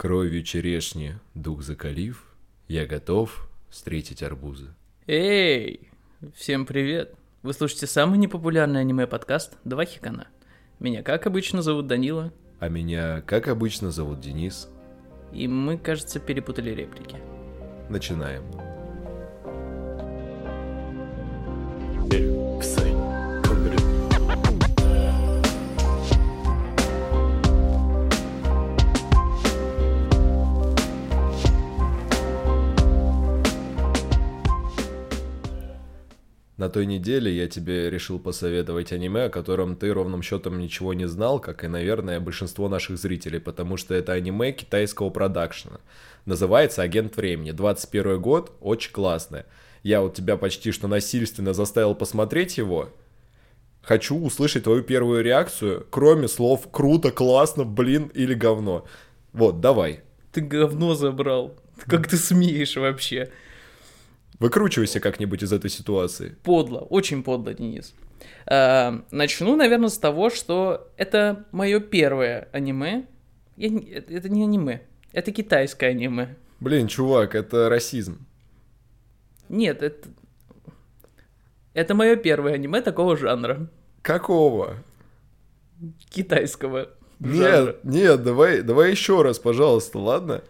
Кровью черешни дух закалив, я готов встретить арбузы. Эй, всем привет! Вы слушаете самый непопулярный аниме-подкаст «Два хикана». Меня, как обычно, зовут Данила, А меня, как обычно, зовут Денис. и мы, кажется, перепутали реплики. Начинаем. 臭 На той неделе я тебе решил посоветовать аниме, о котором ты ровным счетом ничего не знал, как и, наверное, большинство наших зрителей, потому что это аниме китайского продакшена. Называется «Агент времени». 21 год, очень классное. Я вот тебя почти что насильственно заставил посмотреть его. Хочу услышать твою первую реакцию, кроме слов «круто», «классно», «блин» или «говно». Вот, давай. Ты говно забрал. Как ты смеешь вообще? Выкручивайся как-нибудь из этой ситуации. Подло, очень подло, Денис. А, начну, наверное, с того, что это мое первое аниме. Я не- это не аниме, это китайское аниме. Блин, чувак, это расизм. Нет, это... Это мое первое аниме такого жанра. Какого? Китайского жанра. Нет, нет, давай, давай еще раз, пожалуйста, ладно?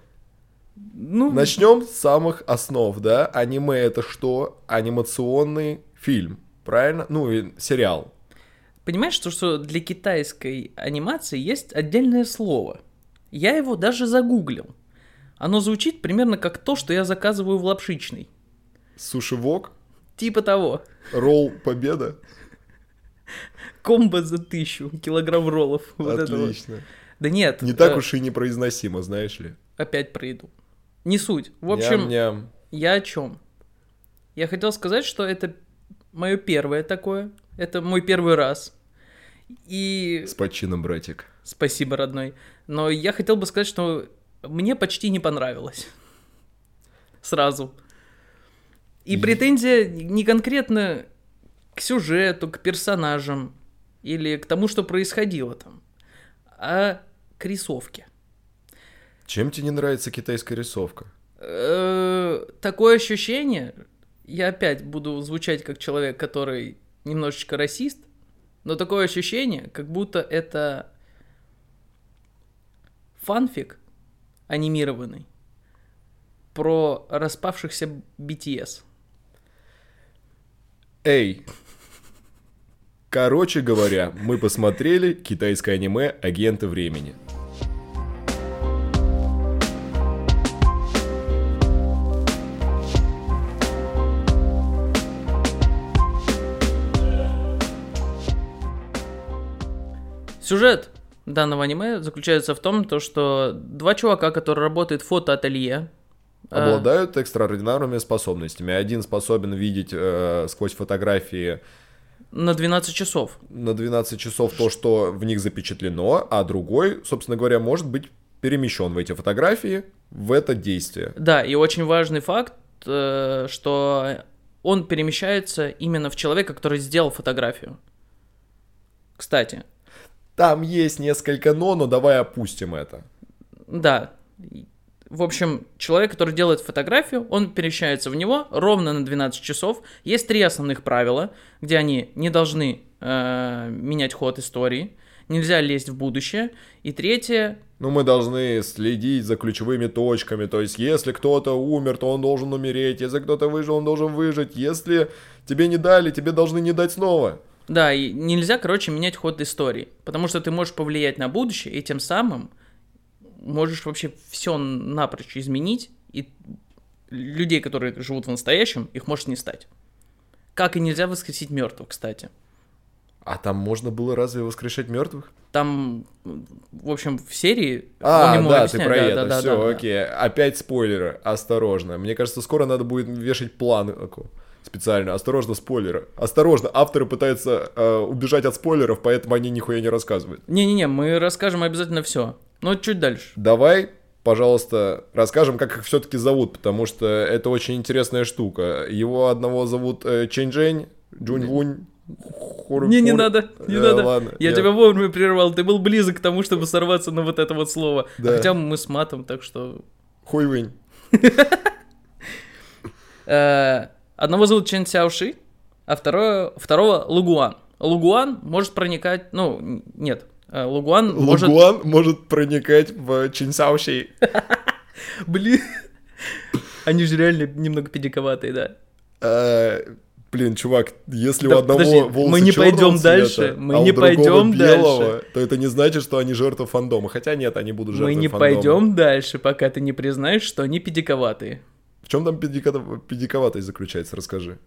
Ну, Начнем с самых основ, да? Аниме это что? Анимационный фильм, правильно? Ну и сериал. Понимаешь, что, что для китайской анимации есть отдельное слово. Я его даже загуглил. Оно звучит примерно как то, что я заказываю в лапшичной. Суши-вок, Типа того. ролл Победа. Комбо за тысячу, килограмм роллов. Вот. Отлично. Да нет. Не так э, уж и непроизносимо, знаешь ли. Опять проеду. Не суть. В общем, Ням-ням. я о чем? Я хотел сказать, что это мое первое такое. Это мой первый раз. И С почином, братик. Спасибо, родной. Но я хотел бы сказать, что мне почти не понравилось. Сразу. И претензия не конкретно к сюжету, к персонажам или к тому, что происходило там, а к рисовке. Чем тебе не нравится китайская рисовка? Э, Такое ощущение, я опять буду звучать как человек, который немножечко расист, но такое ощущение, как будто это фанфик анимированный про распавшихся BTS. Эй! Короче говоря, мы посмотрели китайское аниме «Агенты времени». Сюжет данного аниме заключается в том, то, что два чувака, которые работают в фотоателье, э, обладают экстраординарными способностями. Один способен видеть э, сквозь фотографии на 12 часов. на 12 часов то, что в них запечатлено, а другой, собственно говоря, может быть перемещен в эти фотографии в это действие. Да, и очень важный факт, э, что он перемещается именно в человека, который сделал фотографию. Кстати, Там есть несколько но, но давай опустим это. да. В общем, человек, который делает фотографию, он перемещается в него ровно на 12 часов. Есть три основных правила, где они не должны э, менять ход истории, нельзя лезть в будущее. И третье, Ну, мы должны следить за ключевыми точками. То есть, если кто-то умер, то он должен умереть. Если кто-то выжил, он должен выжить. Если тебе не дали, тебе должны не дать снова. Да, и нельзя, короче, менять ход истории, потому что ты можешь повлиять на будущее, и тем самым можешь вообще все напрочь изменить, и людей, которые живут в настоящем, их может не стать. Как и нельзя воскресить мертвых, кстати. А там можно было разве воскрешать мертвых? Там, в общем, в серии А, он ему да, объясняет, ты про да, это. да, да, Все, да, да. окей. Опять спойлеры. Осторожно. Мне кажется, скоро надо будет вешать планку специально. Осторожно, спойлеры. Осторожно, авторы пытаются э, убежать от спойлеров, поэтому они нихуя не рассказывают. Не-не-не, мы расскажем обязательно все. Но чуть дальше. Давай, пожалуйста, расскажем, как их все-таки зовут, потому что это очень интересная штука. Его одного зовут э, Чэнь Джень, Джунь Вунь, Не, не надо, не Э, надо. ладно, я, я- тебя вовремя прервал. Ты был близок к тому, чтобы сорваться на вот это вот слово. А Да. Хотя мы с матом, так что... Хуй вынь. Э, Одного зовут Чен Сяоши, а второе, второго Лугуан. Лугуан может проникать... Ну, нет. э, Лугуан может... Лугуан может проникать в Чинсауши. Блин. Они же реально немного педиковатые, да. Э, Блин, чувак, если Да у одного подожди, волосы мы не пойдем цвета, дальше, мы а у не другого пойдем белого, дальше. то это не значит, что они жертвы фандома. Хотя нет, они будут жертвой Мы не фандома. пойдем дальше, пока ты не признаешь, что они педиковатые. В чем там педиковатость заключается, расскажи.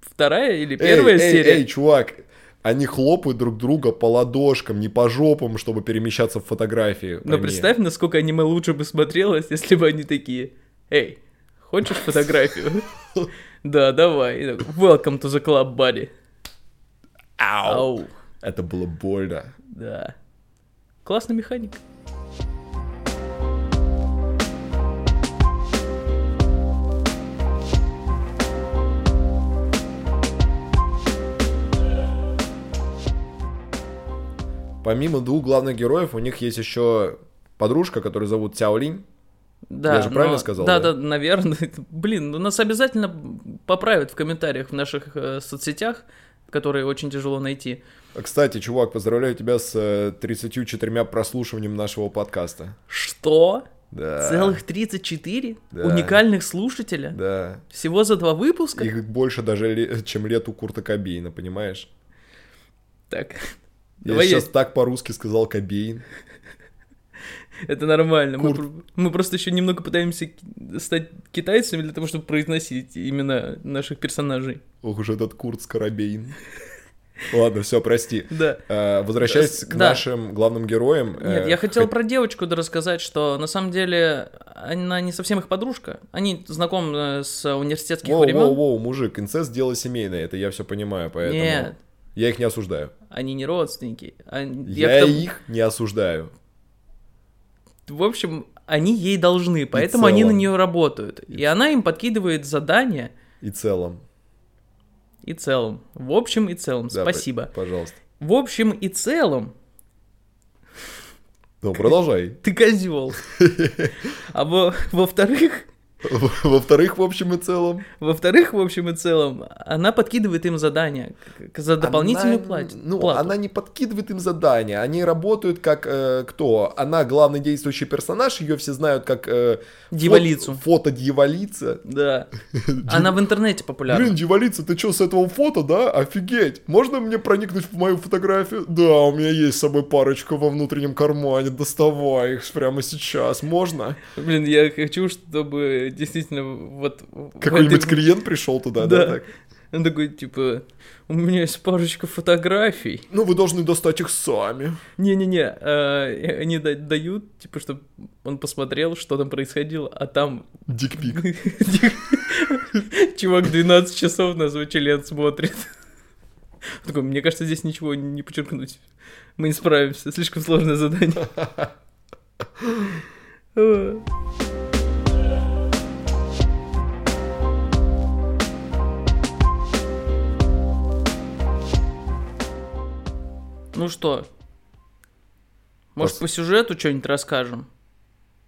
Вторая или Эй, первая эй, серия? эй, чувак, они хлопают друг друга по ладошкам, не по жопам, чтобы перемещаться в фотографии. Но пойми. представь, насколько аниме лучше бы смотрелось, если бы они такие. Эй, хочешь фотографию? Да, давай. Welcome to the club, buddy. Ау. Ау. Это было больно. Да. Классный механик. Помимо двух главных героев, у них есть еще подружка, которую зовут Цяолинь. Да, Я же правильно но- сказал, Да, да? да, наверное. Блин, ну нас обязательно поправят в комментариях в наших э, соцсетях, которые очень тяжело найти. А, Кстати, чувак, поздравляю тебя с э, 34 прослушиванием нашего подкаста. Что? Да. Целых 34 Да. уникальных слушателя? Да. Всего за два выпуска? Их больше даже, чем лет у Курта Кобейна, понимаешь? Так, Я Давай сейчас так по-русски сказал Кобейн. это нормально. Мы, Курт. про- мы просто еще немного пытаемся стать китайцами для того, чтобы произносить имена наших персонажей. Ох уж этот Курт Скоробейн. Ладно, все, прости. Да. Э, Возвращаясь к Да. нашим главным героям. Нет, э, я хотел хот- про девочку да рассказать, что на самом деле она не совсем их подружка. Они знакомы с университетских Воу, времен. воу, воу, мужик, инцест дело семейное, это я все понимаю, поэтому... Нет, Я их не осуждаю. они не родственники. Они- Я, к тому- их не осуждаю. В общем, они ей должны, поэтому они на нее работают. И она им подкидывает задания И целом. и целом. В общем и целом. Да, Спасибо. Пожалуйста. В общем и целом, Ну, продолжай. ты козел. А во- во-вторых, Во-вторых, в общем и целом. во-вторых, в общем и целом, она подкидывает им задания за дополнительную Она- плату. Ну, плату. она не подкидывает им задания. Они работают как э, кто? Она главный действующий персонаж, ее все знают как э, Дьяволицу. Фото дьяволица. Да. Она в интернете популярна. Блин, дьяволица, ты что, с этого фото, да? Офигеть. Можно мне проникнуть в мою фотографию? Да, у меня есть с собой парочка во внутреннем кармане. Доставай их прямо сейчас. Можно? Блин, я хочу, чтобы действительно вот... Какой-нибудь этой- клиент пришел туда, да? Да. так? Он такой, типа, у меня есть парочка фотографий. Ну, вы должны достать их сами. Не-не-не, и они да- дают, типа, чтобы он посмотрел, что там происходило, а там... Дикпик. Чувак 12 часов на свой член смотрит. Он Такой, мне кажется, здесь ничего не подчеркнуть. Мы не справимся, слишком сложное задание. Ну что, может, Пос- по сюжету что-нибудь расскажем?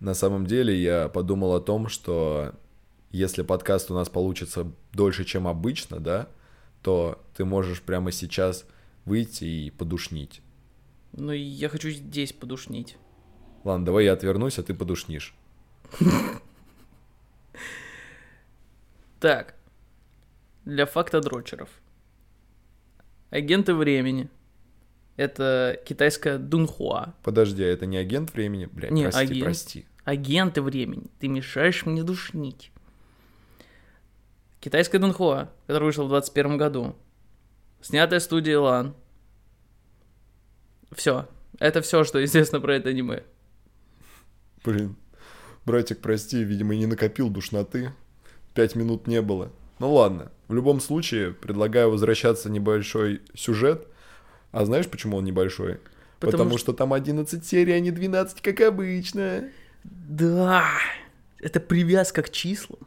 На самом деле я подумал о том, что если подкаст у нас получится дольше, чем обычно, да, то ты можешь прямо сейчас выйти и подушнить. Ну, я хочу здесь подушнить. Ладно, давай я отвернусь, а ты подушнишь. Так, для фактодрочеров. Агенты времени. Это китайская Дунхуа. Подожди, а это не агент времени? Блядь, Не, прости, агент. прости. Агенты времени. Ты мешаешь мне душнить. Китайская Дунхуа, которая вышла в 21 году. Снятая студией Лан. Все. Это все, что известно про это аниме. Блин, братик, прости, видимо, не накопил душноты. Пять минут не было. Ну ладно, в любом случае, предлагаю возвращаться небольшой сюжет. А знаешь, почему он небольшой? Потому Потому, что... там 11 серий, а не 12, как обычно. Да, это привязка к числам.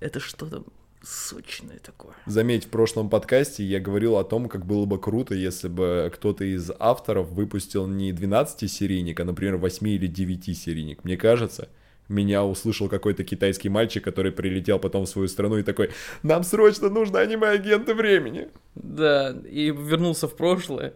Это что-то Сочное такое. Заметь, в прошлом подкасте я говорил о том, как было бы круто, если бы кто-то из авторов выпустил не 12-серийник, а, например, 8 или 9-серийник. Мне кажется, меня услышал какой-то китайский мальчик, который прилетел потом в свою страну и такой, нам срочно нужно аниме-агенты времени. Да, и вернулся в прошлое.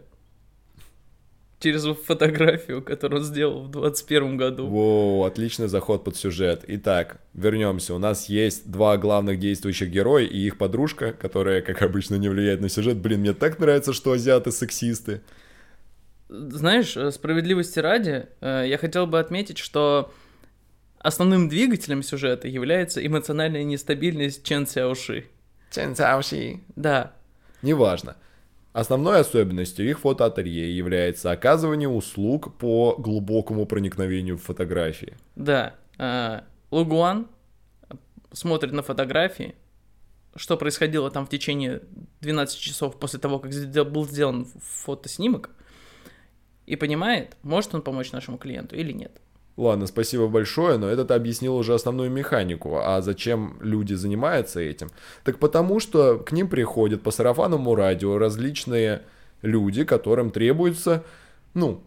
Через фотографию, которую он сделал в 21 году. Воу, отличный заход под сюжет. Итак, вернемся. У нас есть два главных действующих героя и их подружка, которая, как обычно, не влияет на сюжет. Блин, мне так нравится, что азиаты сексисты. Знаешь, э, справедливости ради, э, я хотел бы отметить, что основным двигателем сюжета является эмоциональная нестабильность Чен Сяоши. Да, Неважно. Основной особенностью их фотоателье является оказывание услуг по глубокому проникновению в фотографии. да. А, Лугуан смотрит на фотографии, что происходило там в течение 12 часов после того, как был сделан фотоснимок, и понимает, может он помочь нашему клиенту или нет. Ладно, спасибо большое, но это ты объяснил уже основную механику. А зачем люди занимаются этим? Так потому что к ним приходят по сарафанному радио различные люди, которым требуется, ну,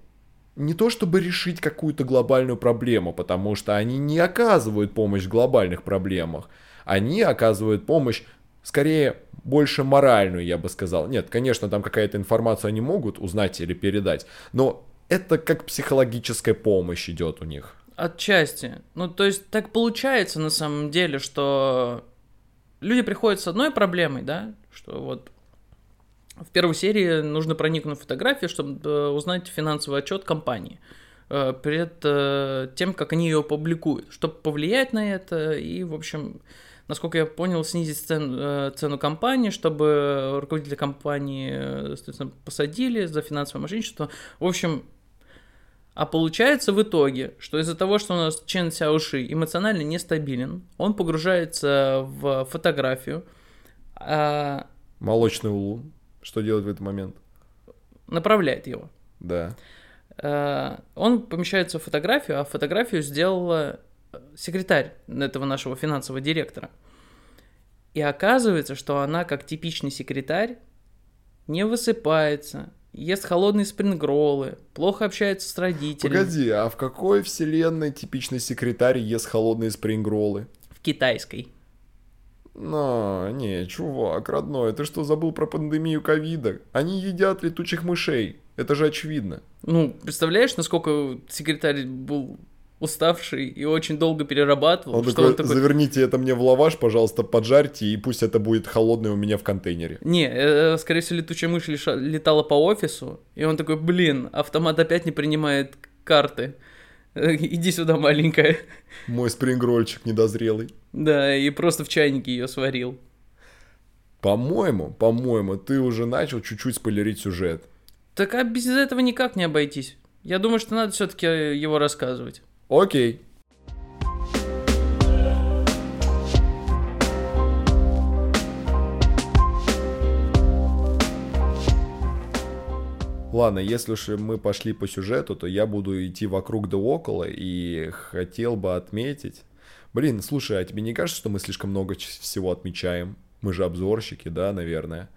не то чтобы решить какую-то глобальную проблему, потому что они не оказывают помощь в глобальных проблемах. Они оказывают помощь скорее больше моральную, я бы сказал. Нет, конечно, там какая-то информацию они могут узнать или передать, но это как психологическая помощь идет у них. Отчасти. Ну, то есть так получается на самом деле, что люди приходят с одной проблемой, да, что вот в первой серии нужно проникнуть в фотографию, чтобы э, узнать финансовый отчет компании э, перед э, тем, как они ее публикуют, чтобы повлиять на это и, в общем, насколько я понял, снизить цен- цену компании, чтобы руководителя компании, посадили за финансовое мошенничество. В общем, а получается в итоге, что из-за того, что у нас Чен Сяоши эмоционально нестабилен, он погружается в фотографию, а, Молочный улун. Что делать в этот момент? направляет его. Да. А, Он помещается в фотографию, а фотографию сделала э, секретарь этого нашего финансового директора. И оказывается, что она, как типичный секретарь, не высыпается, ест холодные спрингроллы, плохо общается с родителями. Погоди, а в какой вселенной типичный секретарь ест холодные спрингроллы? В китайской. Но, не, чувак, родной, ты что, забыл про пандемию ковида? Они едят летучих мышей. Это же очевидно. Ну, представляешь, насколько секретарь был уставший и очень долго перерабатывал, Он что такой, он такой... заверните это мне в лаваш, пожалуйста, поджарьте, и пусть это будет холодное у меня в контейнере. Не, э, скорее всего, летучая мышь лиша- летала по офису, и он такой, блин, автомат опять не принимает карты. Э, Иди сюда, маленькая. Мой спрингрольчик недозрелый. Да, и просто в чайнике ее сварил. По-моему, по-моему, ты уже начал чуть-чуть спойлерить сюжет. Так а без этого никак не обойтись. Я думаю, что надо все-таки его рассказывать. Окей. Ладно, если уж мы пошли по сюжету, то я буду идти вокруг да около и хотел бы отметить... Блин, слушай, а тебе не кажется, что мы слишком много всего отмечаем? Мы же обзорщики, да, наверное?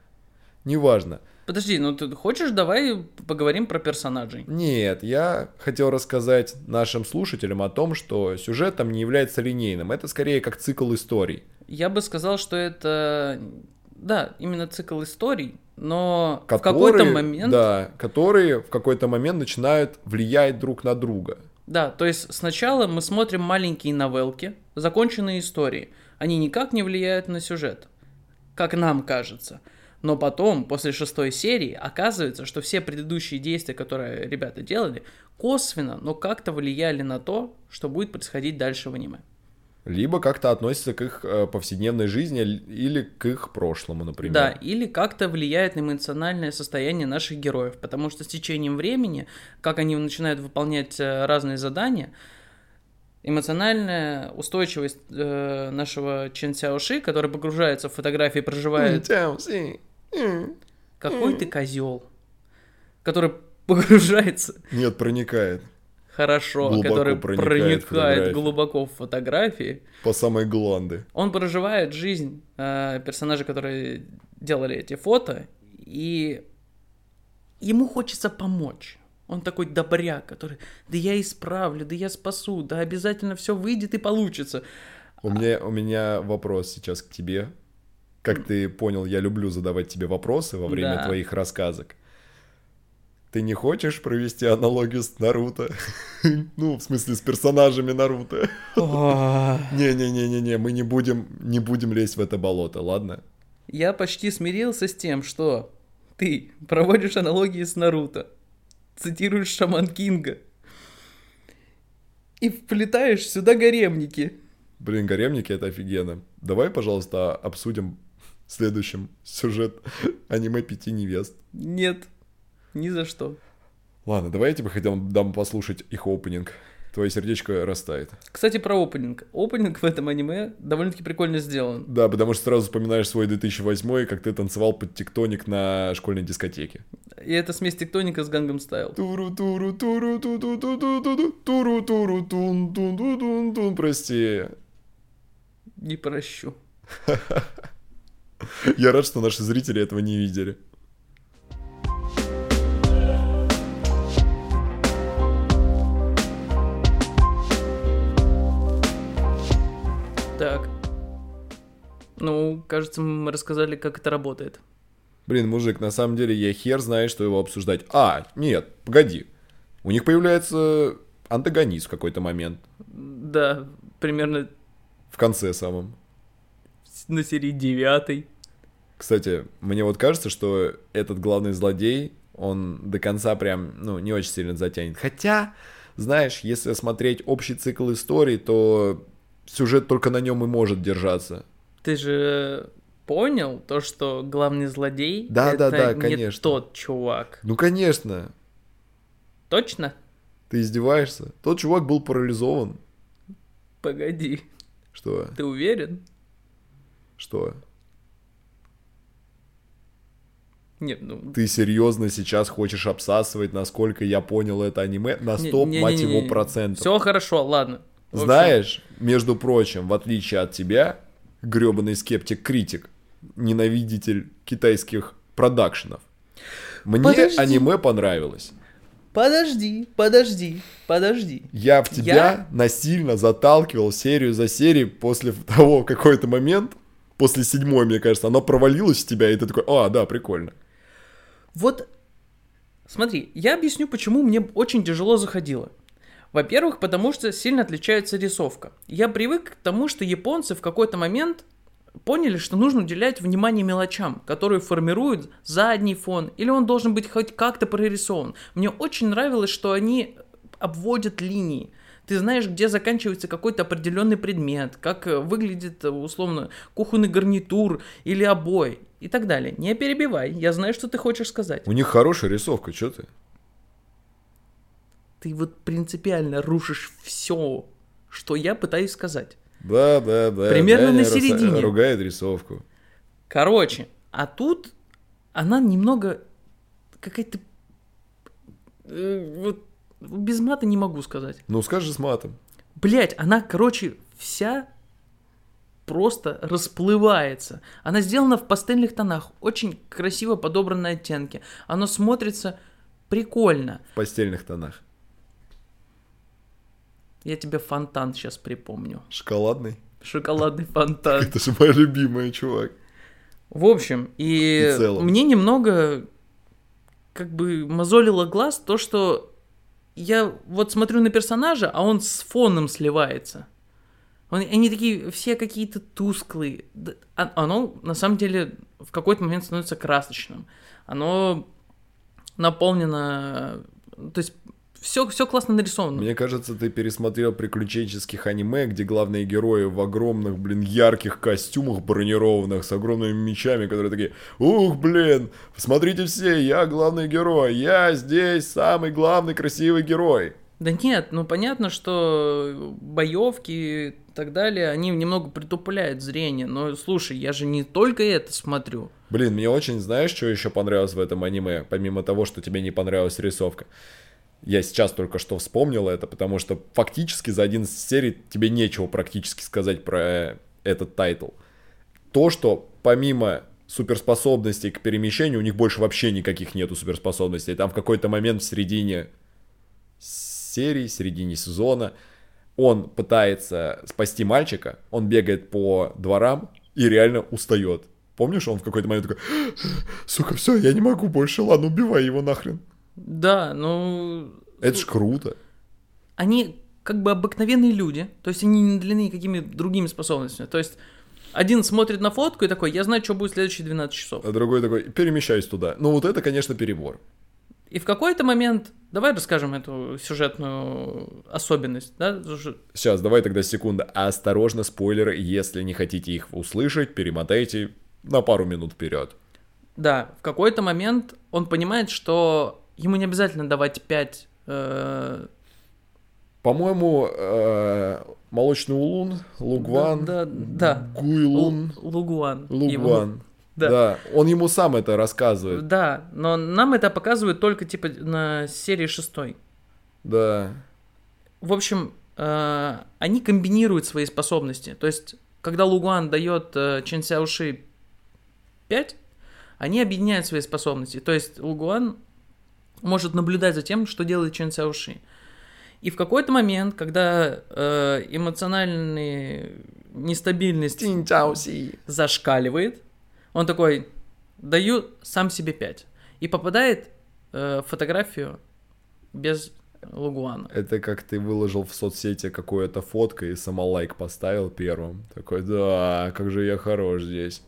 Неважно. Подожди, ну ты хочешь, давай поговорим про персонажей. Нет, я хотел рассказать нашим слушателям о том, что сюжет там не является линейным. Это скорее как цикл историй. Я бы сказал, что это, да, именно цикл историй, но в Которые, какой-то момент, да. Да, которые в какой-то момент начинают влиять друг на друга. то есть сначала мы смотрим маленькие новелки, законченные истории. Они никак не влияют на сюжет, как нам кажется. Но потом, после шестой серии, оказывается, что все предыдущие действия, которые ребята делали, косвенно, но как-то влияли на то, что будет происходить дальше в аниме. Либо как-то относятся к их э, повседневной жизни или к их прошлому, например. Да, или как-то влияет на эмоциональное состояние наших героев, потому что с течением времени, как они начинают выполнять э, разные задания, эмоциональная устойчивость э, нашего Чен Сяоши, который погружается в фотографии, проживает Какой ты козел, который погружается, Нет, проникает. хорошо, Глубоко который проникает проникает, глубоко в фотографии. По самой гланды. Он проживает жизнь э, персонажей, которые делали эти фото, и ему хочется помочь. Он такой добряк, который, да я исправлю, да я спасу, да обязательно все выйдет и получится. У меня, у меня вопрос сейчас к тебе. Как ты понял, я люблю задавать тебе вопросы во время Да. твоих рассказок. Ты не хочешь провести аналогию с Наруто? Ну, в смысле, с персонажами Наруто. Не-не-не-не-не, мы не будем, не будем лезть в это болото, ладно? Я почти смирился с тем, что ты проводишь аналогии с Наруто, цитируешь Шаман Кинга и вплетаешь сюда гаремники. Блин, гаремники это офигенно. Давай, пожалуйста, обсудим следующем сюжет аниме пяти невест. Нет, ни за что. Ладно, давай я тебе хотел дам послушать их опенинг. Твое сердечко растает. Кстати, про опенинг. Опенинг в этом аниме довольно-таки прикольно сделан. Да, потому что сразу вспоминаешь свой 2008 как ты танцевал под тектоник на школьной дискотеке. И это смесь тектоника с Гангам Стайл. туру туру туру ту ту ту ту ту туру туру тун тун тун тун тун прости. Не прощу. Я рад, что наши зрители этого не видели. Так. Ну, кажется, мы рассказали, как это работает. Блин, мужик, на самом деле я хер знаю, что его обсуждать. А, нет, погоди. У них появляется антагонист в какой-то момент. Да, примерно В конце самом. на серии девятой. Кстати, мне вот кажется, что этот главный злодей, он до конца прям, ну, не очень сильно затянет. Хотя, знаешь, если смотреть общий цикл истории, то сюжет только на нем и может держаться. Ты же понял то, что главный злодей Да, это да, да, не конечно. тот чувак. Ну, конечно. Точно? Ты издеваешься? Тот чувак был парализован. Погоди, Что? ты уверен? Что? Нет, ну... Ты серьезно сейчас хочешь обсасывать, насколько я понял это аниме? На не- стоп, не- мать не- не- его, не. процентов. Все хорошо, ладно. Общем, Знаешь, между прочим, в отличие от тебя, гребаный скептик-критик, ненавидитель китайских продакшенов, мне Подожди. аниме понравилось. Подожди, подожди, подожди. Я в тебя Я? насильно заталкивал серию за серией после того какой-то момент, после седьмой, мне кажется, оно провалилось в тебя, и ты такой, а, да, прикольно. Вот, смотри, я объясню, почему мне очень тяжело заходило. Во-первых, потому что сильно отличается рисовка. Я привык к тому, что японцы в какой-то момент поняли, что нужно уделять внимание мелочам, которые формируют задний фон, или он должен быть хоть как-то прорисован. Мне очень нравилось, что они обводят линии. Ты знаешь, где заканчивается какой-то определенный предмет, как э, выглядит, э, условно, кухонный гарнитур или обои и так далее. Не перебивай, я знаю, что ты хочешь сказать. У них хорошая рисовка, что ты? Ты вот принципиально рушишь все, что я пытаюсь сказать. Да, да, да. Примерно Даня на середине. Ругает рисовку. Короче, а тут она немного какая-то... э, вот без мата не могу сказать. Ну, скажи с матом. Блять, она, короче, вся просто расплывается. Она сделана в пастельных тонах, очень красиво подобранные оттенки. Оно смотрится прикольно. В постельных тонах. Я тебе фонтан сейчас припомню. Шоколадный. Шоколадный фонтан. Это же моя любимая, чувак. В общем, и целом. мне немного как бы мозолило глаз то, что я вот смотрю на персонажа, а он с фоном сливается. Он- они такие все какие-то тусклые. А- Оно на самом деле в какой-то момент становится красочным. Оно наполнено... То есть все, все классно нарисовано. Мне кажется, ты пересмотрел приключенческих аниме, где главные герои в огромных, блин, ярких костюмах бронированных с огромными мечами, которые такие, ух, блин, смотрите все, я главный герой, я здесь самый главный красивый герой. Да нет, ну понятно, что боевки и так далее, они немного притупляют зрение. Но слушай, я же не только это смотрю. Блин, мне очень, знаешь, что еще понравилось в этом аниме, помимо того, что тебе не понравилась рисовка? Я сейчас только что вспомнил это, потому что фактически за 11 серий тебе нечего практически сказать про э, этот title. То, что помимо суперспособностей к перемещению, у них больше вообще никаких нету суперспособностей. Там в какой-то момент в середине серии, середине сезона он пытается спасти мальчика, он бегает по дворам и реально устает. Помнишь, он в какой-то момент такой, сука, все, я не могу больше, ладно, убивай его нахрен. Да, ну... Это ж круто. Они как бы обыкновенные люди, то есть они не наделены никакими другими способностями. То есть один смотрит на фотку и такой, я знаю, что будет следующие 12 часов. А другой такой, перемещаюсь туда. Ну вот это, конечно, перебор. И в какой-то момент, давай расскажем эту сюжетную особенность, да? Сейчас, давай тогда секунда. Осторожно, спойлеры, если не хотите их услышать, перемотайте на пару минут вперед. Да, в какой-то момент он понимает, что ему не обязательно давать 5 По-моему, э, Молочный Улун, Лугван, Да, да. да. Гуйлун, Лугуан. его. Да. Да, он ему сам это рассказывает. Да, но нам это показывают только типа на серии шестой. Да. В общем, э, они комбинируют свои способности. То есть, когда Лугуан дает э, Чен Сяоши 5, они объединяют свои способности. То есть, Лугуан может наблюдать за тем, что делает Чен Сяоши. И в какой-то момент, когда э, эмоциональная нестабильность зашкаливает, он такой, даю сам себе 5. И попадает э, фотографию без Лугуана. Это как ты выложил в соцсети какую-то фотку и сама лайк поставил первым. Такой, да, как же я хорош здесь.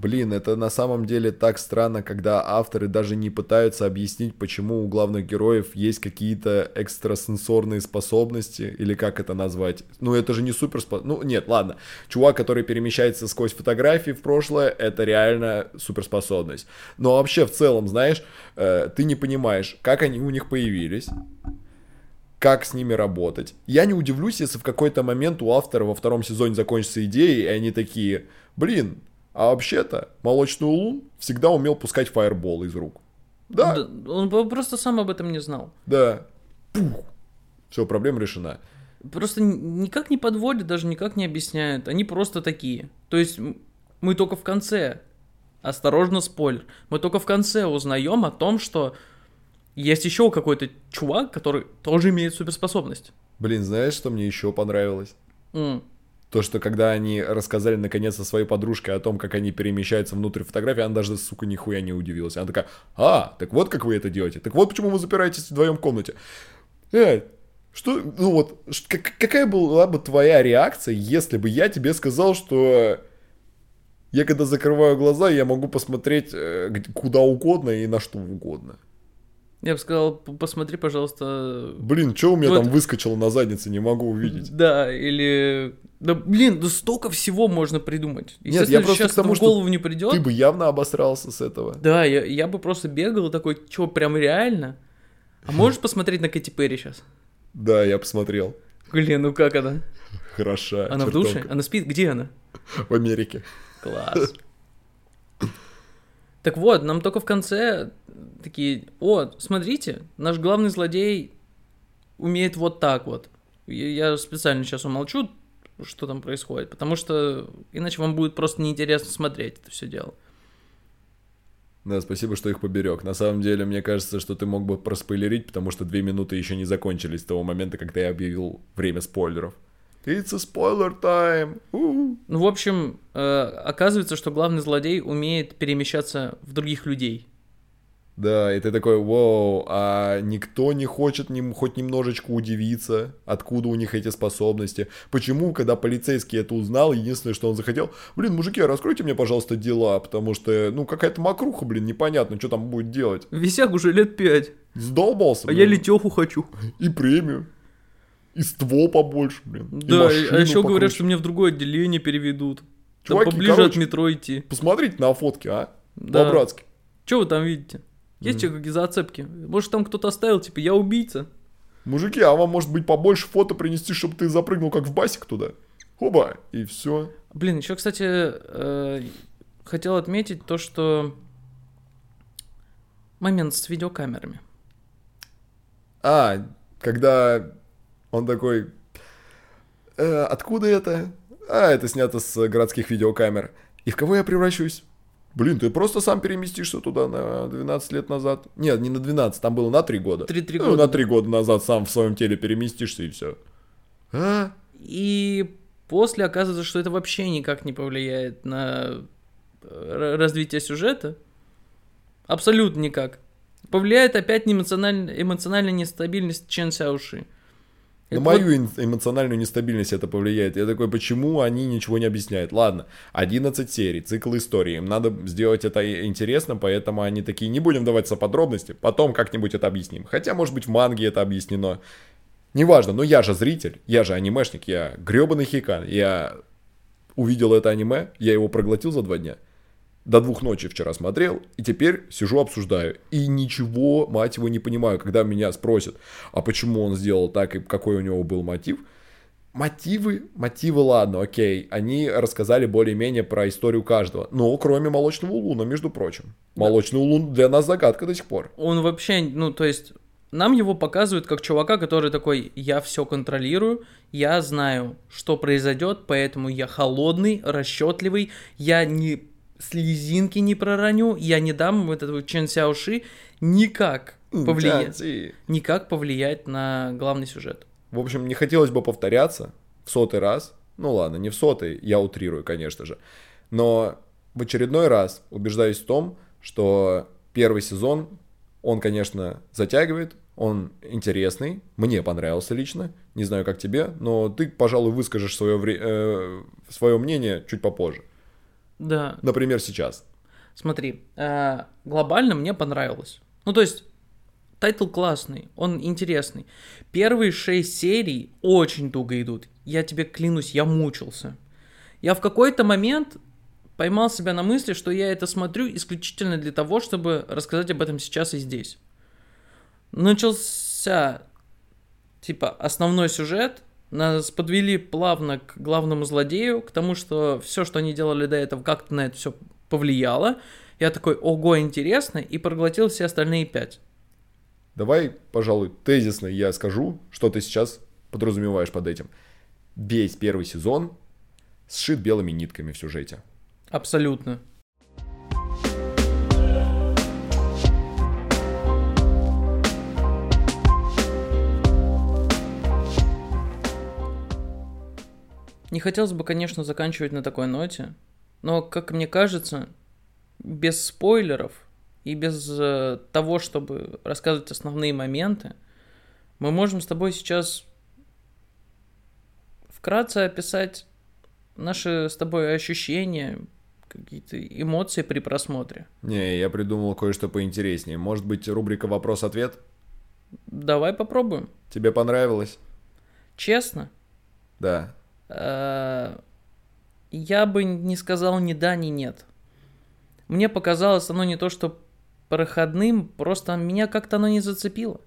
Блин, это на самом деле так странно, когда авторы даже не пытаются объяснить, почему у главных героев есть какие-то экстрасенсорные способности, или как это назвать. Ну, это же не супер... Ну, нет, ладно. Чувак, который перемещается сквозь фотографии в прошлое, это реально суперспособность. Но вообще, в целом, знаешь, э, ты не понимаешь, как они у них появились, как с ними работать. Я не удивлюсь, если в какой-то момент у автора во втором сезоне закончится идея, и они такие, блин, а вообще-то молочный улун всегда умел пускать фаербол из рук. Да, Да, Он по- просто сам об этом не знал. да. Пух. Все, проблема решена. Просто никак не подводят, даже никак не объясняют. Они просто такие. То есть мы только в конце, осторожно, спойлер, мы только в конце узнаем о том, что есть еще какой-то чувак, который тоже имеет суперспособность. Блин, знаешь, что мне еще понравилось? М. То, что когда они рассказали наконец-то своей подружке о том, как они перемещаются внутрь фотографии, она даже, сука, нихуя не удивилась. Она такая, а, так вот как вы это делаете. Так вот почему вы запираетесь вдвоем в комнате. Э, что, ну вот, какая была бы твоя реакция, если бы я тебе сказал, что я когда закрываю глаза, я могу посмотреть э, куда угодно и на что угодно. Я бы сказал, посмотри, пожалуйста. Блин, что у меня Вот. там выскочило на заднице, не могу увидеть. Да, или... Да, блин, да столько всего можно придумать. Нет, я просто сейчас к тому, в что голову не придет. Ты бы явно обосрался с этого. Да, я, я бы просто бегал и такой, что, прям реально? А можешь посмотреть на Кэти Перри сейчас? Да, я посмотрел. Блин, ну как она? Хороша. Она в душе? чертовка. Она спит? Где она? В Америке. Класс. Так вот, нам только в конце такие, о, смотрите, наш главный злодей умеет вот так вот. Я специально сейчас умолчу, что там происходит, потому что иначе вам будет просто неинтересно смотреть это все дело. Да, спасибо, что их поберег. На самом деле, мне кажется, что ты мог бы проспойлерить, потому что две минуты еще не закончились с того момента, когда я объявил время спойлеров. It's a spoiler time! У-у. Ну, в общем, э, оказывается, что главный злодей умеет перемещаться в других людей. Да, и ты такой, вау, а никто не хочет нем- хоть немножечко удивиться, откуда у них эти способности. Почему, когда полицейский это узнал, единственное, что он захотел, блин, мужики, раскройте мне, пожалуйста, дела, потому что, ну, какая-то мокруха, блин, непонятно, что там будет делать. Висяк уже лет пять, Сдолбался, а блин. я летеху хочу. И премию. И ствол побольше, блин. Да, а еще говорят, покруче. что мне в другое отделение переведут. Там Чуваки, поближе короче, от метро идти. Посмотрите на фотки, а? Да. По-братски. Что вы там видите? Есть mm какие зацепки? Может, там кто-то оставил, типа, я убийца? Мужики, а вам может быть побольше фото принести, чтобы ты запрыгнул как в басик туда? Оба, и все. Блин, еще, кстати, э, хотел отметить то, что момент с видеокамерами. А, когда он такой, «Э, откуда это? А, это снято с городских видеокамер. И в кого я превращусь? Блин, ты просто сам переместишься туда на 12 лет назад. Нет, не на 12, там было на 3 года. Три- три Ну, года. на 3 года назад сам в своем теле переместишься и все. А? И после оказывается, что это вообще никак не повлияет на э, развитие сюжета. Абсолютно никак. Повлияет опять на эмоциональ... эмоциональная нестабильность Чен Сяуши. На Это мою ин- эмоциональную нестабильность это повлияет. Я такой, почему они ничего не объясняют? Ладно, 11 серий, цикл истории. Им надо сделать это интересно, поэтому они такие, не будем даваться подробности, потом как-нибудь это объясним. Хотя, может быть, в манге это объяснено. Неважно, но я же зритель, я же анимешник, я гребаный хикан. Я увидел это аниме, я его проглотил за два дня. До двух ночи вчера смотрел, и теперь сижу обсуждаю. И ничего, мать его, не понимаю, когда меня спросят, а почему он сделал так, и какой у него был мотив. Мотивы, мотивы, ладно, окей. Они рассказали более-менее про историю каждого. Но кроме Молочного Луна, между прочим. Молочный Лун для нас загадка до сих пор. Он вообще, ну, то есть, нам его показывают как чувака, который такой, я все контролирую, я знаю, что произойдет, поэтому я холодный, расчетливый, я не слезинки не пророню, я не дам вот этого Чен Сяоши никак повлиять, никак повлиять на главный сюжет. В общем, не хотелось бы повторяться в сотый раз. Ну ладно, не в сотый, я утрирую, конечно же. Но в очередной раз убеждаюсь в том, что первый сезон, он, конечно, затягивает, он интересный, мне понравился лично, не знаю, как тебе, но ты, пожалуй, выскажешь свое, свое мнение чуть попозже. Да, Например, сейчас. смотри, э, глобально мне понравилось. Ну, то есть, title классный, он интересный. Первые шесть серий очень туго идут. Я тебе клянусь, я мучился. Я в какой-то момент поймал себя на мысли, что я это смотрю исключительно для того, чтобы рассказать об этом сейчас и здесь. Начался, типа, основной сюжет, нас подвели плавно к главному злодею, к тому, что все, что они делали до этого, как-то на это все повлияло. Я такой, ого, интересно, и проглотил все остальные пять. Давай, пожалуй, тезисно я скажу, что ты сейчас подразумеваешь под этим. Весь первый сезон сшит белыми нитками в сюжете. Абсолютно. Не хотелось бы, конечно, заканчивать на такой ноте, но, как мне кажется, без спойлеров и без э, того, чтобы рассказывать основные моменты, мы можем с тобой сейчас вкратце описать наши с тобой ощущения, какие-то эмоции при просмотре. Не, я придумал кое-что поинтереснее. Может быть, рубрика «Вопрос-ответ»? Давай попробуем. Тебе понравилось? Честно, Да. Э, я бы не сказал ни да, ни нет. Мне показалось оно не то, что проходным, просто меня как-то оно не зацепило.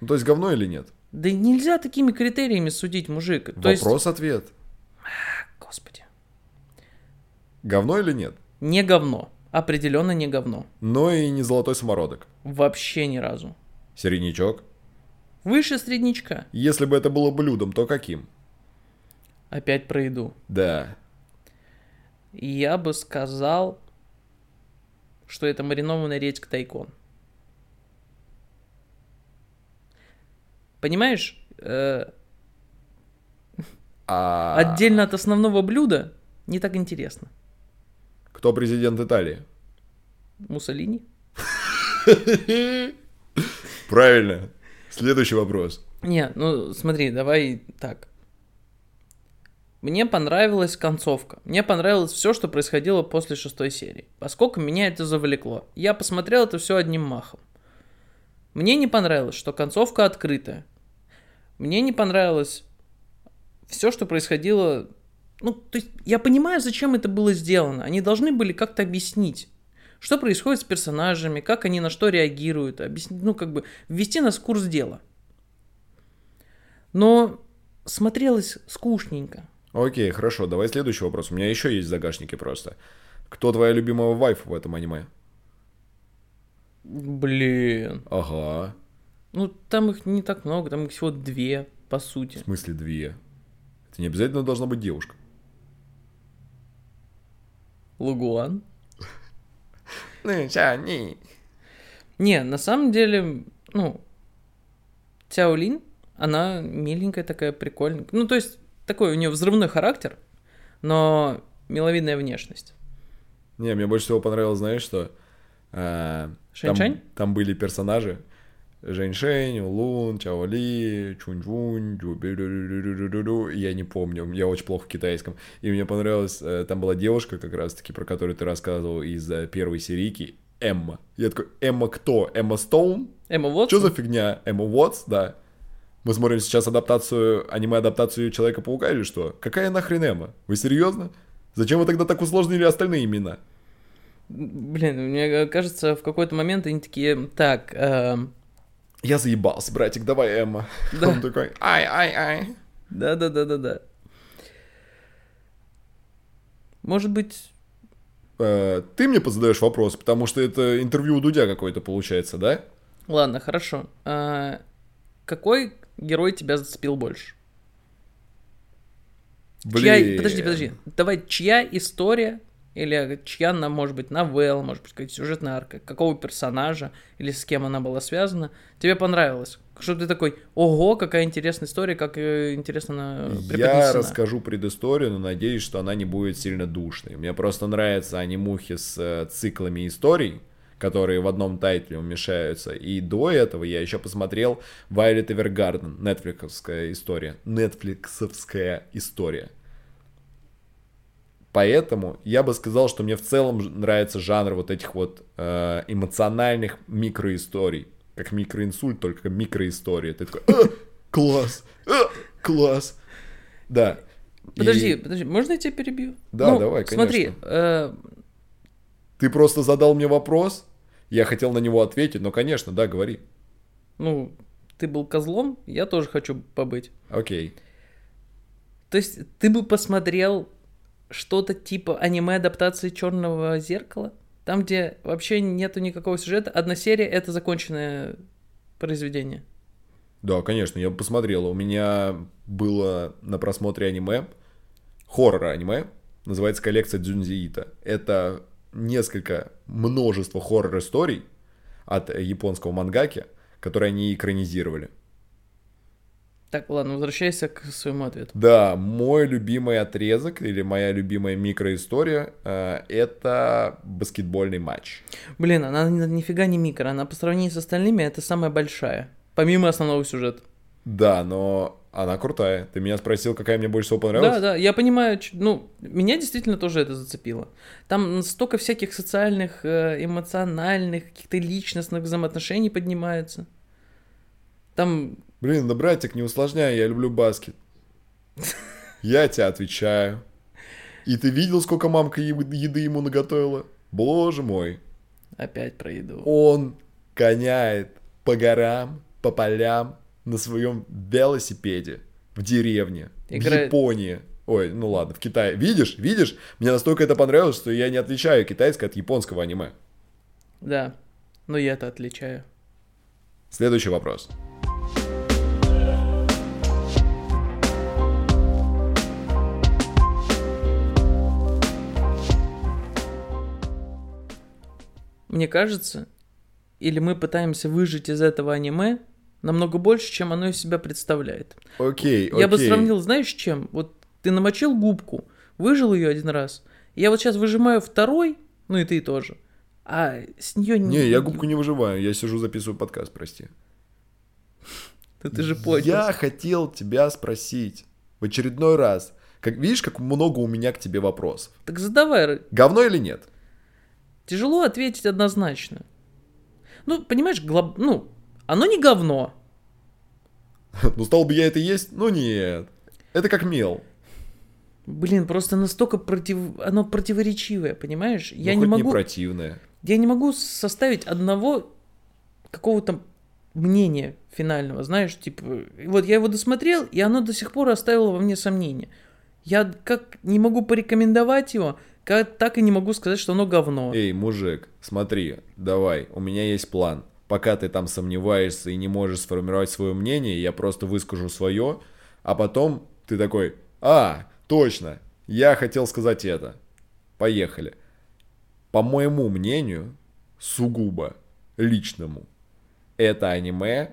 Ну, то есть говно или нет? Да нельзя такими критериями судить, мужик. То есть, Вопрос-ответ. господи, Говно или нет? не говно. Определенно не говно. Но и не золотой самородок. Вообще ни разу. Середнячок. Выше среднячка. Если бы это было блюдом, то каким? Опять про еду. Да. Я бы сказал, что это маринованная редька тайкон. Понимаешь, э, А отдельно от основного блюда не так интересно. кто президент Италии? Муссолини? Правильно. Следующий вопрос. Не, ну смотри, давай так. Мне понравилась концовка. Мне понравилось все, что происходило после шестой серии. Поскольку меня это завлекло. Я посмотрел это все одним махом. Мне не понравилось, что концовка открытая. Мне не понравилось все, что происходило. Ну, то есть, я понимаю, зачем это было сделано. Они должны были как-то объяснить, что происходит с персонажами, как они на что реагируют, объяснить, ну, как бы, ввести нас в курс дела. Но смотрелось скучненько. Окей, хорошо, давай следующий вопрос. У меня еще есть в загашнике просто. Кто твоя любимая вайф в этом аниме? Блин. Ага. Ну, там их не так много, там их всего две, по сути. В смысле две? Это не обязательно должна быть девушка. Лугуан. Ну, не. Не, на самом деле, ну, Цяолин, она миленькая такая, прикольная. Ну, то есть, такой у нее взрывной характер, но миловидная внешность. Не, мне больше всего понравилось, знаешь, что... а, там, Шэнь-Шэнь? там были персонажи. Жень-Шень, Лун, Чао-Ли, Чунь-Чунь. Я не помню, я очень плохо в китайском. И мне понравилось, э, там была девушка как раз-таки, про которую ты рассказывал из э, первой серийки, Эмма. Я такой, Эмма кто? Эмма Стоун? Эмма вот. Что за фигня? Эмма Уотс, да. Мы смотрим сейчас адаптацию, аниме-адаптацию Человека-паука или что? Какая нахрен Эмма? Вы серьезно? Зачем вы тогда так усложнили остальные имена? Блин, мне кажется, в какой-то момент они такие, так, эм, Я заебался, братик, давай Эмма. Да. Он такой, ай-ай-ай. да-да-да-да-да. Может быть, Э, Ты мне позадаешь вопрос, потому что это интервью у Дудя какое-то получается, да? ладно, хорошо. А, какой герой тебя зацепил больше? Чья... Подожди, подожди. Давай, чья история или чья, она, может быть, новелла, может быть, какая-то сюжетная арка, какого персонажа или с кем она была связана, тебе понравилось? Что ты такой, ого, какая интересная история, как э, интересно она Я преподнесена». расскажу предысторию, но надеюсь, что она не будет сильно душной. Мне просто нравятся анимухи с э, циклами историй, которые в одном тайтле умещаются. И до этого я еще посмотрел Violet Evergarden, нетфликсовская история. Нетфликсовская история. Поэтому я бы сказал, что мне в целом нравится жанр вот этих вот э, эмоциональных микроисторий. Как микроинсульт, только микроистория. Ты такой, «А, класс, а, класс. Да. Подожди, И подожди, можно я тебя перебью? Да, Ну, давай, Смотри, конечно. э, ты просто задал мне вопрос, я хотел на него ответить, но, конечно, да, говори. ну, ты был козлом, я тоже хочу побыть. Окей. То есть ты бы посмотрел что-то типа аниме-адаптации Черного зеркала? Там, где вообще нету никакого сюжета, одна серия — это законченное произведение. Да, конечно, я бы посмотрел. У меня было на просмотре аниме, хоррор-аниме, называется коллекция Дзюнзиита. Это несколько, множество хоррор-историй от э, японского мангаки, которые они экранизировали. Так, ладно, возвращайся к своему ответу. Да, мой любимый отрезок или моя любимая микроистория э, это баскетбольный матч. Блин, она ни- нифига не микро, она по сравнению с остальными это самая большая. Помимо основного сюжета. Да, но она крутая. Ты меня спросил, какая мне больше всего понравилась? Да, да, я понимаю, ну, меня действительно тоже это зацепило. Там столько всяких социальных, э, эмоциональных, каких-то личностных взаимоотношений поднимается. Там, Блин, да братик, не усложняй, я люблю баскет. Я тебе отвечаю. И ты видел, сколько мамка еды ему наготовила? Боже мой. опять про еду. Он коняет по горам, по полям на своем велосипеде в деревне, в Играет- Японии. Ой, ну ладно, в Китае. Видишь, видишь? Мне настолько это понравилось, что я не отличаю китайское от японского аниме. Да, но я-то отличаю. Следующий вопрос. Мне кажется, или мы пытаемся выжить из этого аниме намного больше, чем оно из себя представляет. Окей, Я бы окей. сравнил, знаешь, чем? Вот ты намочил губку, выжил ее один раз. Я вот сейчас выжимаю второй, ну и ты тоже. А с нее Не, я губку не выживаю, я сижу записываю подкаст, прости. Да ты же понял. Я хотел тебя спросить в очередной раз. Как, видишь, как много у меня к тебе вопросов. Так задавай. Говно или нет? Тяжело ответить однозначно. Ну, понимаешь, глоб... ну, оно не говно. Ну, стал бы я это есть? Ну, нет. Это как мел. Блин, просто настолько против... оно противоречивое, понимаешь? Я Ну, не хоть могу... противное. Я не могу составить одного какого-то мнения финального, знаешь, типа, вот я его досмотрел, и оно до сих пор оставило во мне сомнения. Я как не могу порекомендовать его, как, так и не могу сказать, что оно говно. Эй, мужик, смотри, давай, у меня есть план. Пока ты там сомневаешься и не можешь сформировать свое мнение, я просто выскажу свое, а потом ты такой, а, точно, я хотел сказать это. Поехали. По моему мнению, сугубо личному, это аниме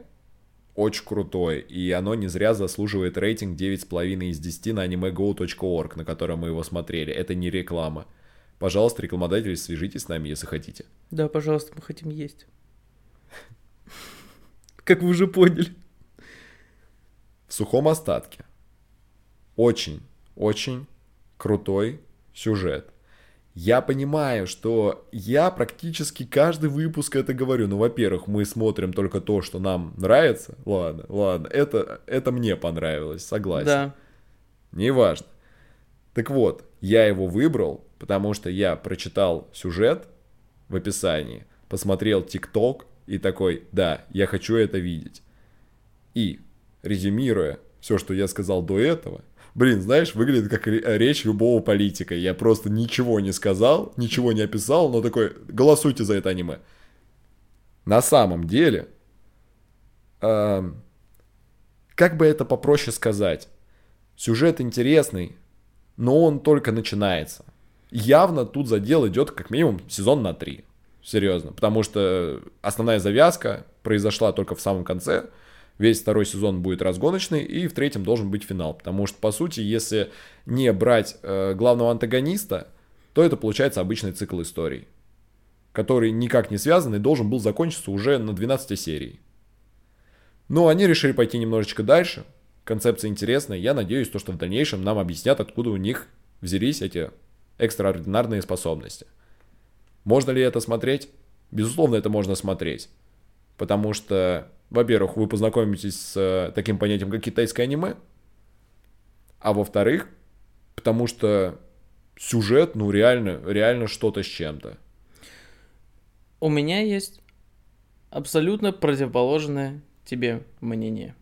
очень крутое, и оно не зря заслуживает рейтинг 9,5 из 10 на animego.org, на котором мы его смотрели. Это не реклама. Пожалуйста, рекламодатели, свяжитесь с нами, если хотите. Да, пожалуйста, мы хотим есть. Как вы уже поняли. В сухом остатке. Очень, очень крутой сюжет. Я понимаю, что я практически каждый выпуск это говорю. Ну, во-первых, мы смотрим только то, что нам нравится. Ладно, ладно, это, это мне понравилось, согласен. Да. Неважно. Так вот, я его выбрал, потому что я прочитал сюжет в описании, посмотрел ТикТок и такой, да, я хочу это видеть. И, резюмируя все, что я сказал до этого, блин, знаешь, выглядит как ре- речь любого политика. Я просто ничего не сказал, ничего не описал, но такой, голосуйте за это аниме. На самом деле, эм, как бы это попроще сказать, сюжет интересный, но он только начинается. Явно тут задел идет как минимум сезон на три. Серьезно. Потому что основная завязка произошла только в самом конце. Весь второй сезон будет разгоночный, и в третьем должен быть финал. Потому что, по сути, если не брать э, главного антагониста, то это получается обычный цикл историй, который никак не связан и должен был закончиться уже на 12 серии. Но они решили пойти немножечко дальше. Концепция интересная. Я надеюсь, то, что в дальнейшем нам объяснят, откуда у них взялись эти экстраординарные способности. Можно ли это смотреть? Безусловно, это можно смотреть. Потому что, во-первых, вы познакомитесь с э, таким понятием, как китайское аниме. А во-вторых, потому что сюжет, ну, реально, реально что-то с чем-то. У меня есть абсолютно противоположное тебе мнение.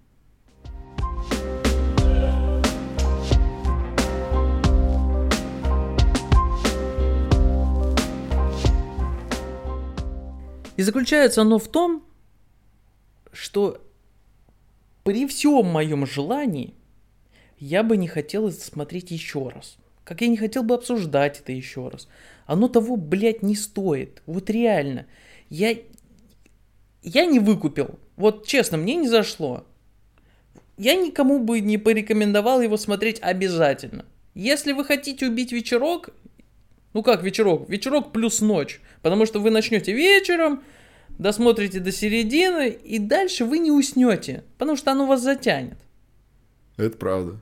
И заключается оно в том, что при всем моем желании я бы не хотел это смотреть еще раз. Как я не хотел бы обсуждать это еще раз. Оно того, блядь, не стоит. Вот реально. Я, я не выкупил. Вот честно, мне не зашло. Я никому бы не порекомендовал его смотреть обязательно. Если вы хотите убить вечерок, ну как вечерок? Вечерок плюс ночь. Потому что вы начнете вечером, досмотрите до середины, и дальше вы не уснете. Потому что оно вас затянет. Это правда.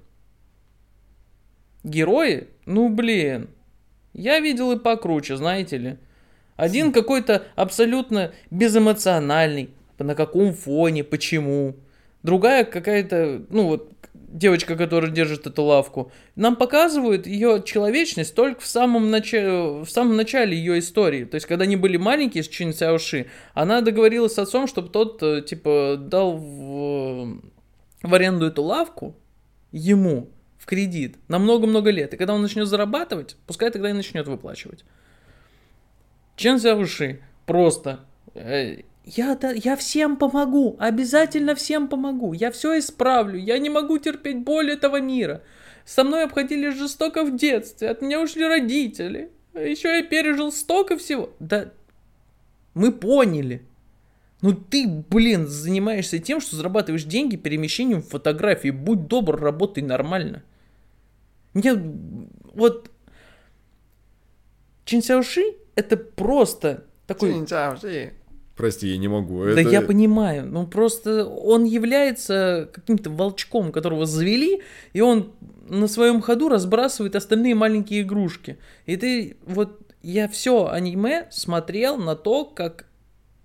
Герои? Ну блин. Я видел и покруче, знаете ли. Один какой-то абсолютно безэмоциональный. На каком фоне, почему. Другая какая-то, ну вот, девочка, которая держит эту лавку. Нам показывают ее человечность только в самом, начале, в самом начале ее истории. То есть, когда они были маленькие с Чин Сяоши, она договорилась с отцом, чтобы тот, э, типа, дал в, в аренду эту лавку ему в кредит на много-много лет. И когда он начнет зарабатывать, пускай тогда и начнет выплачивать. Чен Сяоши просто... э, я, да, я всем помогу, обязательно всем помогу. Я все исправлю. Я не могу терпеть боль этого мира. Со мной обходились жестоко в детстве. От меня ушли родители. Еще я пережил столько всего. Да, мы поняли. Ну ты, блин, занимаешься тем, что зарабатываешь деньги перемещением фотографий. Будь добр, работай нормально. Мне вот Чин Сяоши это просто такой... Прости, я не могу. Да это... я понимаю, ну просто он является каким-то волчком, которого завели, и он на своем ходу разбрасывает остальные маленькие игрушки. И ты вот я все аниме смотрел на то, как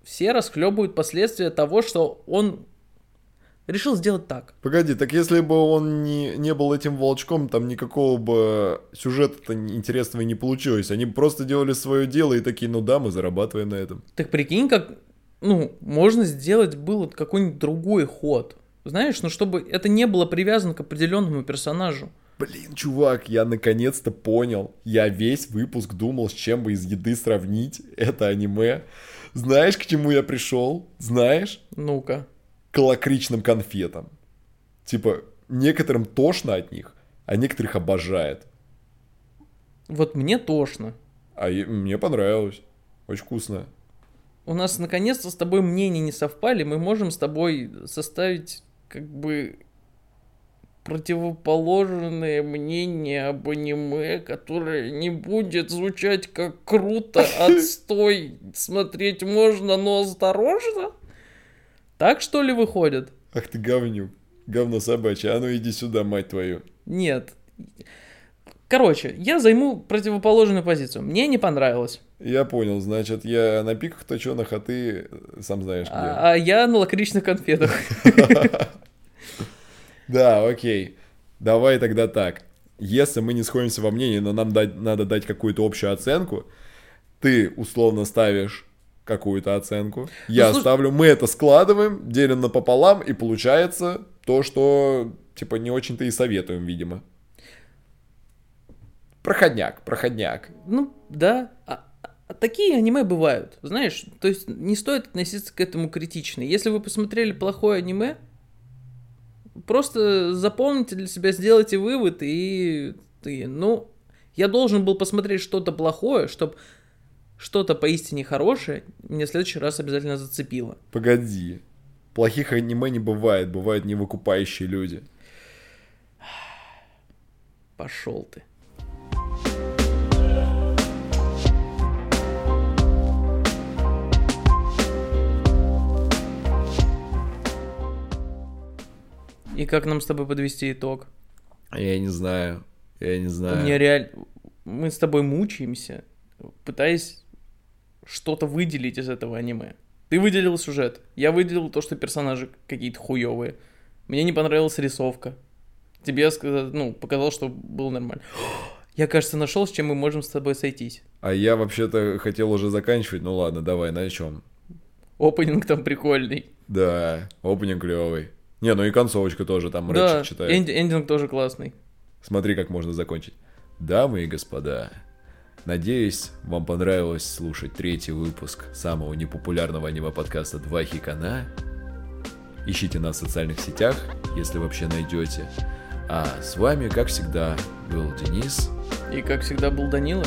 все расхлебывают последствия того, что он решил сделать так. Погоди, так если бы он не, не был этим волчком, там никакого бы сюжета интересного не получилось. Они просто делали свое дело и такие, ну да, мы зарабатываем на этом. Так прикинь, как ну можно сделать было какой-нибудь другой ход, знаешь, ну чтобы это не было привязано к определенному персонажу. Блин, чувак, я наконец-то понял. Я весь выпуск думал, с чем бы из еды сравнить это аниме. Знаешь, к чему я пришел? Знаешь? Ну-ка. К лакричным конфетам. Типа, некоторым тошно от них, а некоторых обожает. Вот мне тошно. А е- мне понравилось. Очень вкусно. У нас наконец-то с тобой мнения не совпали, мы можем с тобой составить как бы противоположное мнение об аниме, которое не будет звучать как круто, отстой, смотреть можно, но осторожно. Так что ли выходит? Ах ты говнюк. Говно собачье. А ну иди сюда, мать твою. Нет. Короче, я займу противоположную позицию. Мне не понравилось. Я понял, значит, я на пиках точеных, а ты сам знаешь где. А, а я на лакричных конфетах. Да, окей. Давай тогда так. Если мы не сходимся во мнении, но нам надо дать какую-то общую оценку, ты условно ставишь какую-то оценку, я слушай- ставлю, мы это складываем, делим напополам, и получается то, что, типа, не очень-то и советуем, видимо. Проходняк, проходняк. Ну, да. А- а такие аниме бывают, знаешь. То есть не стоит относиться к этому критично. Если вы посмотрели плохое аниме, просто запомните для себя, сделайте вывод и ты, ну, я должен был посмотреть что-то плохое, чтобы что-то поистине хорошее меня в следующий раз обязательно зацепило. Погоди. Плохих аниме не бывает, бывают невыкупающие люди. Пошел ты. И как нам с тобой подвести итог? Я не знаю, я не знаю. Мне реально... Мы с тобой мучаемся, пытаясь что-то выделить из этого аниме. Ты выделил сюжет, я выделил то, что персонажи какие-то хуевые. Мне не понравилась рисовка. Тебе сказа- ну, показал, что было нормально. Я, кажется, нашел, с чем мы можем с тобой сойтись. А я вообще-то хотел уже заканчивать, ну ладно, давай, на чем? Опенинг там прикольный. Да, опенинг клевый. Не, ну и концовочка тоже там да, Рэчет читает. энди- эндинг тоже классный. Смотри, как можно закончить. Дамы и господа, надеюсь, вам понравилось слушать третий выпуск самого непопулярного аниме-подкаста «Два хикана». Ищите нас в социальных сетях, если вообще найдете. А с вами, как всегда, был Денис. И, как всегда, был Данила.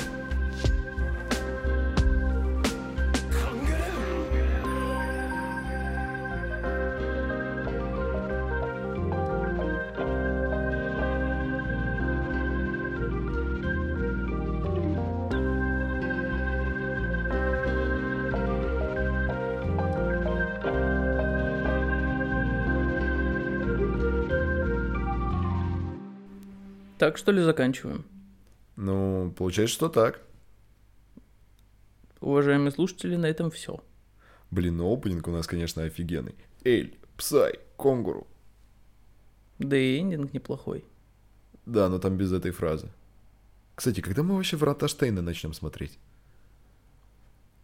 Так, что ли, заканчиваем? Ну, получается, что так. Уважаемые слушатели, на этом все. Блин, ну опенинг у нас, конечно, офигенный. Эль, Псай, Конгуру. Да и эндинг неплохой. Да, но там без этой фразы. Кстати, когда мы вообще Врата Штейна начнем смотреть?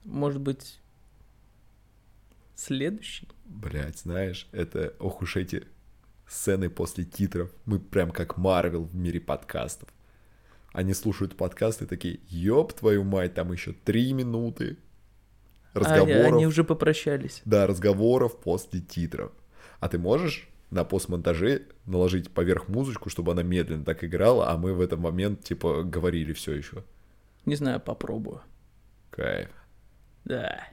Может быть, следующий? Блять, знаешь, это ох уж эти сцены после титров. Мы прям как Марвел в мире подкастов. Они слушают подкасты такие, ёб твою мать, там еще три минуты А, разговоров. они уже попрощались. Да, разговоров после титров. А ты можешь на постмонтаже наложить поверх музычку, чтобы она медленно так играла, а мы в этот момент, типа, говорили все еще. Не знаю, попробую. Кайф. Да.